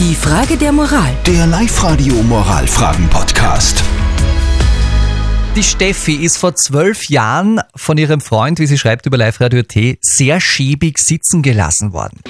Die Frage der Moral. Der Live-Radio Moralfragen-Podcast. Die Steffi ist vor zwölf Jahren von ihrem Freund, wie sie schreibt über Live Radio T, sehr schäbig sitzen gelassen worden.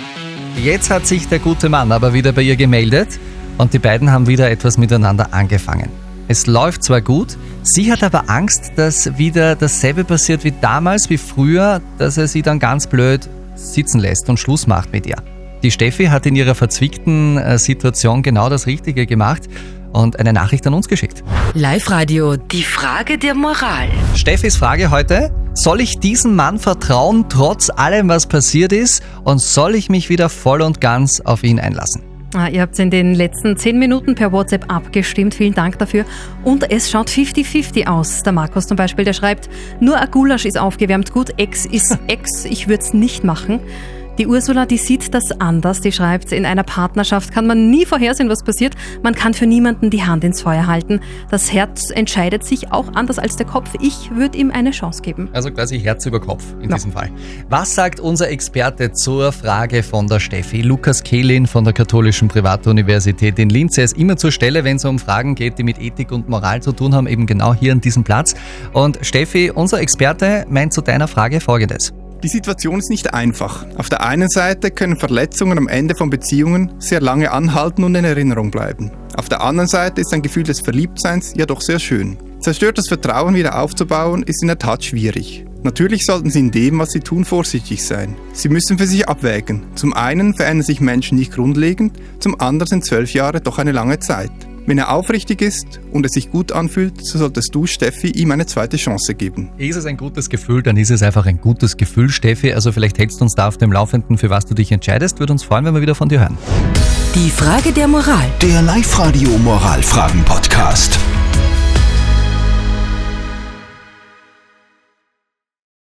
Jetzt hat sich der gute Mann aber wieder bei ihr gemeldet und die beiden haben wieder etwas miteinander angefangen. Es läuft zwar gut, sie hat aber Angst, dass wieder dasselbe passiert wie damals, wie früher, dass er sie dann ganz blöd sitzen lässt und Schluss macht mit ihr. Die Steffi hat in ihrer verzwickten äh, Situation genau das Richtige gemacht und eine Nachricht an uns geschickt. Live-Radio. Die Frage der Moral. Steffis Frage heute, soll ich diesem Mann vertrauen, trotz allem, was passiert ist, und soll ich mich wieder voll und ganz auf ihn einlassen? Ah, ihr habt in den letzten 10 Minuten per WhatsApp abgestimmt. Vielen Dank dafür. Und es schaut 50-50 aus. Der Markus zum Beispiel, der schreibt, nur ein Gulasch ist aufgewärmt. Gut, Ex ist Ex. Ich würde es nicht machen. Die Ursula, die sieht das anders. Die schreibt, in einer Partnerschaft kann man nie vorhersehen, was passiert. Man kann für niemanden die Hand ins Feuer halten. Das Herz entscheidet sich auch anders als der Kopf. Ich würde ihm eine Chance geben. Also quasi Herz über Kopf in Ja. diesem Fall. Was sagt unser Experte zur Frage von der Steffi? Lukas Kehlin von der Katholischen Privatuniversität in Linz. Er ist immer zur Stelle, wenn es um Fragen geht, die mit Ethik und Moral zu tun haben, eben genau hier an diesem Platz. Und Steffi, unser Experte meint zu deiner Frage Folgendes. Die Situation ist nicht einfach. Auf der einen Seite können Verletzungen am Ende von Beziehungen sehr lange anhalten und in Erinnerung bleiben. Auf der anderen Seite ist ein Gefühl des Verliebtseins ja doch sehr schön. Zerstörtes Vertrauen wieder aufzubauen ist in der Tat schwierig. Natürlich sollten Sie in dem, was Sie tun, vorsichtig sein. Sie müssen für sich abwägen. Zum einen verändern sich Menschen nicht grundlegend, zum anderen sind zwölf Jahre doch eine lange Zeit. Wenn er aufrichtig ist und es sich gut anfühlt, so solltest du, Steffi, ihm eine zweite Chance geben. Ist es ein gutes Gefühl, dann ist es einfach ein gutes Gefühl, Steffi. Also vielleicht hältst du uns da auf dem Laufenden, für was du dich entscheidest. Würde uns freuen, wenn wir wieder von dir hören. Die Frage der Moral. Der Live-Radio Moralfragen-Podcast.